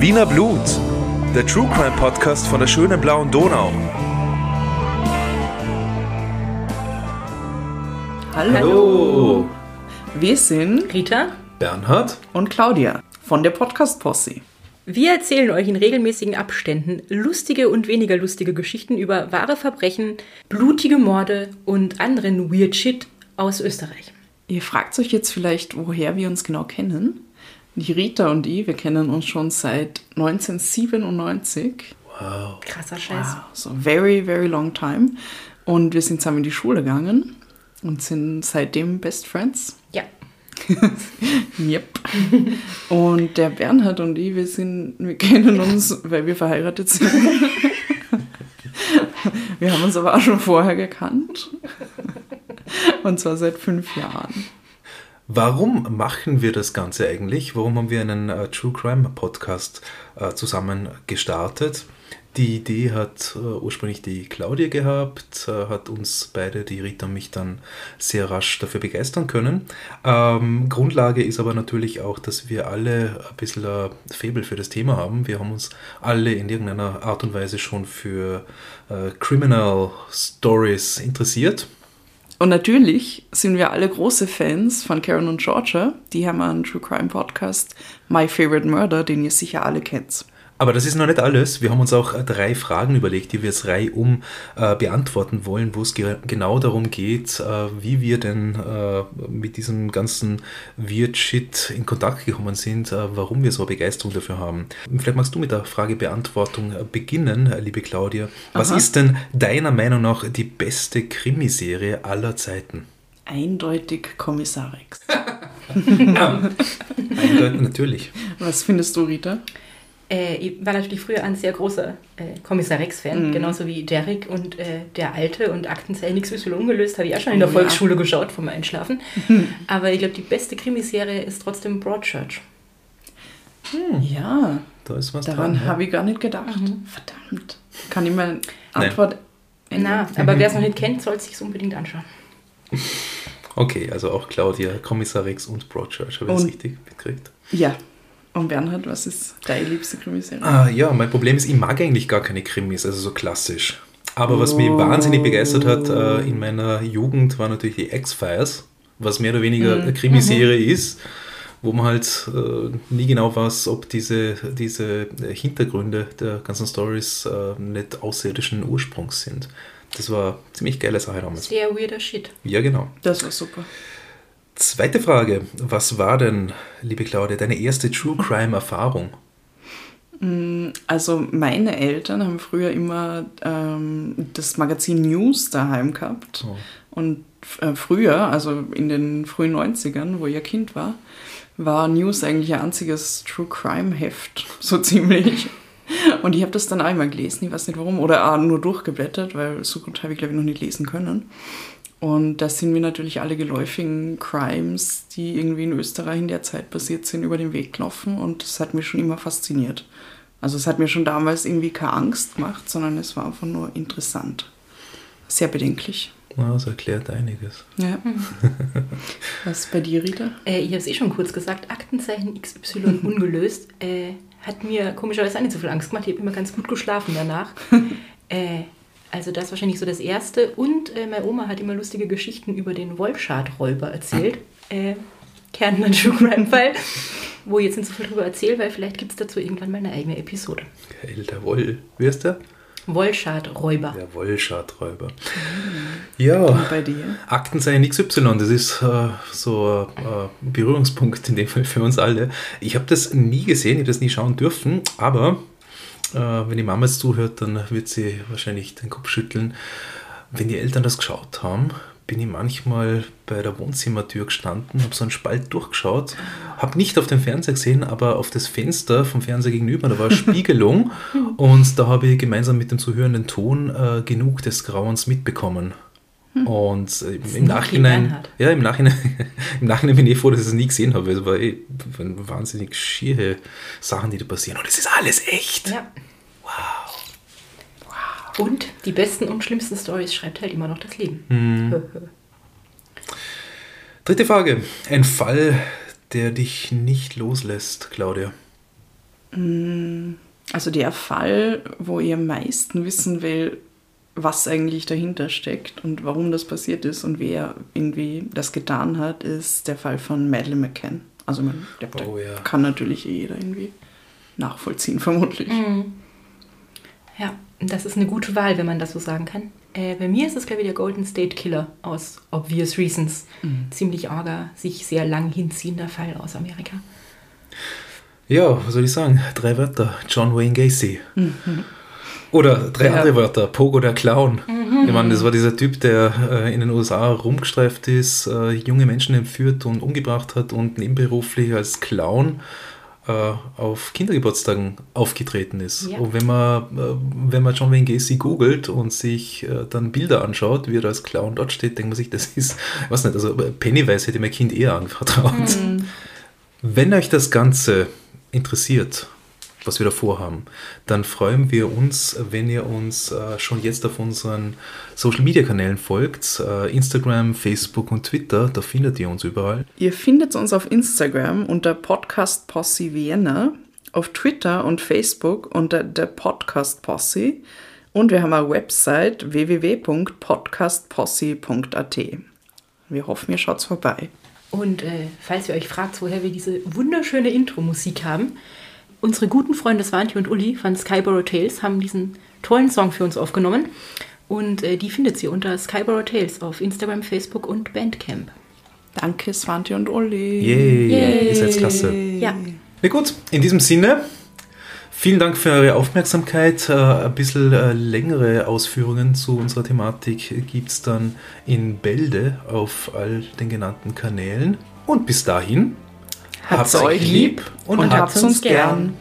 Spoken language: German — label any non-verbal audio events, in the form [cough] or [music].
Wiener Blut, der True Crime Podcast von der schönen blauen Donau. Hallo. Hallo. Wir sind Rita, Bernhard? und Claudia von der Podcast Posse. wir erzählen euch in regelmäßigen Abständen lustige und weniger lustige Geschichten über wahre Verbrechen, blutige Morde und anderen Weird Shit aus Österreich. Ihr fragt euch jetzt vielleicht, woher wir uns genau kennen. Die Rita und ich, wir kennen uns schon seit 1997. Krasser Scheiß. So very, very long time. Und wir sind zusammen in die Schule gegangen und sind seitdem Best Friends. Ja. [laughs] Yep. Und der Bernhard und ich, wir sind, wir kennen uns, weil wir verheiratet sind. [laughs] Wir haben uns aber auch schon vorher gekannt. Und zwar seit fünf Jahren. Warum machen wir das Ganze eigentlich? Warum haben wir einen äh, True Crime Podcast äh, zusammen gestartet? Die Idee hat äh, ursprünglich die Claudia gehabt, äh, hat uns beide, die Rita und mich, dann sehr rasch dafür begeistern können. Ähm, Grundlage ist aber natürlich auch, dass wir alle ein bisschen ein Faible für das Thema haben. Wir haben uns alle in irgendeiner Art und Weise schon für äh, Criminal Stories interessiert. Und natürlich sind wir alle große Fans von Karen und Georgia. Die haben einen True Crime Podcast, My Favorite Murder, den ihr sicher alle kennt. Aber das ist noch nicht alles. Wir haben uns auch äh, drei Fragen überlegt, die wir jetzt reihum äh, beantworten wollen, wo es ge genau darum geht, äh, wie wir denn äh, mit diesem ganzen Weird Shit in Kontakt gekommen sind, äh, warum wir so Begeisterung dafür haben. Vielleicht magst du mit der Fragebeantwortung äh, beginnen, liebe Claudia. Was Aha. ist denn deiner Meinung nach die beste Krimiserie aller Zeiten? Eindeutig Kommissar Rex. [laughs] Eindeutig, natürlich. Was findest du, Rita? Äh, ich war natürlich früher ein sehr großer äh, Kommissar Rex-Fan, Mhm. genauso wie Derek und äh, der Alte und Aktenzeichen XY ungelöst, habe ich auch schon in der Oh ja. Volksschule geschaut vom Einschlafen. Aber ich glaube, die beste Krimiserie ist trotzdem Broadchurch. Ja, Da ist was daran dran. ja. habe ich gar nicht gedacht. Verdammt. Kann ich meine Antwort Na, aber wer es noch nicht kennt, soll es sich unbedingt anschauen. Okay, also auch Claudia, Kommissar Rex und Broadchurch, habe ich das richtig mitgekriegt? Ja. Und Bernhard, was ist deine liebste Krimiserie? Ah, ja, mein Problem ist, ich mag eigentlich gar keine Krimis, also so klassisch. Aber was mich Oh. wahnsinnig begeistert hat äh, in meiner Jugend, war natürlich die X-Files, was mehr oder weniger Mhm. eine Krimiserie ist, wo man halt äh, nie genau weiß, ob diese, diese Hintergründe der ganzen Stories äh, nicht außerirdischen Ursprungs sind. Das war eine ziemlich geile Sache damals. Sehr weirder Shit. Ja, genau. Das war super. Zweite Frage. Was war denn, liebe Claudia, deine erste True Crime-Erfahrung? Also meine Eltern haben früher immer ähm, das Magazin News daheim gehabt. Oh. Und äh, früher, also in den frühen 90ern, wo ein Kind war, war News eigentlich ein einziges True Crime Heft, [laughs] so ziemlich. Und ich habe das dann einmal gelesen, ich weiß nicht warum, oder auch nur durchgeblättert, weil so gut habe ich glaube ich noch nicht lesen können. Und da sind mir natürlich alle geläufigen Crimes, die irgendwie in Österreich in der Zeit passiert sind, über den Weg gelaufen und das hat mich schon immer fasziniert. Also es hat mir schon damals irgendwie keine Angst gemacht, sondern es war einfach nur interessant. Sehr bedenklich. Ja, das erklärt einiges. Ja. [laughs] Was bei dir, Rita? Äh, ich habe es eh schon kurz gesagt, Aktenzeichen XY [laughs] ungelöst äh, hat mir komischerweise auch nicht so viel Angst gemacht. Ich habe immer ganz gut geschlafen danach. [laughs] äh, also das ist wahrscheinlich so das Erste. Und äh, meine Oma hat immer lustige Geschichten über den Wollschad-Räuber erzählt. Äh, Kärntner [laughs] True Crime Fall, wo ich jetzt nicht so viel drüber erzähle, weil vielleicht gibt es dazu irgendwann mal eine eigene Episode. Geil, der Woll. Wie ist der? Wollschad-Räuber. Der Wollschadräuber. Ja, Und bei dir? Aktenzeichen XY, das ist äh, so ein äh, Berührungspunkt in dem Fall für uns alle. Ich habe das nie gesehen, ich habe das nie schauen dürfen, aber äh, wenn die Mama jetzt zuhört, dann wird sie wahrscheinlich den Kopf schütteln. Wenn die Eltern das geschaut haben, bin ich manchmal bei der Wohnzimmertür gestanden, habe so einen Spalt durchgeschaut, habe nicht auf den Fernseher gesehen, aber auf das Fenster vom Fernseher gegenüber, da war [laughs] Spiegelung und da habe ich gemeinsam mit dem zuhörenden Ton äh, genug des Grauens mitbekommen. Und äh, im Nachhinein, ja, im Nachhinein, [laughs] im Nachhinein bin ich froh, dass ich es nie gesehen habe. Es war eh wahnsinnig schiere Sachen, die da passieren. Und es ist alles echt. Ja. Wow. Und die besten und schlimmsten Stories schreibt halt immer noch das Leben. Dritte Frage. Ein Fall, der dich nicht loslässt, Claudia. Also der Fall, wo ich am meisten wissen will, was eigentlich dahinter steckt und warum das passiert ist und wer irgendwie das getan hat, ist der Fall von Madeleine McCann. Also man, der, Oh ja. kann natürlich eh jeder irgendwie nachvollziehen, [laughs] vermutlich. Ja, das ist eine gute Wahl, wenn man das so sagen kann. Äh, bei mir ist es, glaube ich, der Golden State Killer aus Obvious Reasons. Ziemlich arger, sich sehr lang hinziehender Fall aus Amerika. Ja, was soll ich sagen? Drei Wörter. John Wayne Gacy. Oder drei Ja. andere Wörter. Pogo der Clown. Ich meine, das war dieser Typ, der äh, in den USA rumgestreift ist, äh, junge Menschen entführt und umgebracht hat und nebenberuflich als Clown äh, auf Kindergeburtstagen aufgetreten ist. Ja. Und wenn man, äh, wenn man John Wayne Gacy googelt und sich äh, dann Bilder anschaut, wie er als Clown dort steht, denkt man sich, das ist, was nicht, also Pennywise hätte mein Kind eher anvertraut. Wenn euch das Ganze interessiert, was wir da vorhaben, dann freuen wir uns, wenn ihr uns äh, schon jetzt auf unseren Social Media Kanälen folgt. Äh, Instagram, Facebook und Twitter, da findet ihr uns überall. Ihr findet uns auf Instagram unter Podcast Posse Vienna, auf Twitter und Facebook unter der Podcast Posse und wir haben eine Website www.podcastposse.at. Wir hoffen, ihr schaut vorbei. Und äh, falls ihr euch fragt, woher wir diese wunderschöne Intro-Musik haben, unsere guten Freunde Svanti und Uli von Skyborough Tales haben diesen tollen Song für uns aufgenommen. Und äh, die findet ihr unter Skyborough Tales auf Instagram, Facebook und Bandcamp. Danke, Svante und Uli. Yay, Yay. ihr seid klasse. Ja, Na gut, in diesem Sinne, vielen Dank für eure Aufmerksamkeit. Äh, ein bisschen äh, längere Ausführungen zu unserer Thematik gibt es dann in Bälde auf all den genannten Kanälen. Und bis dahin, Habt's euch lieb und habt's uns gern.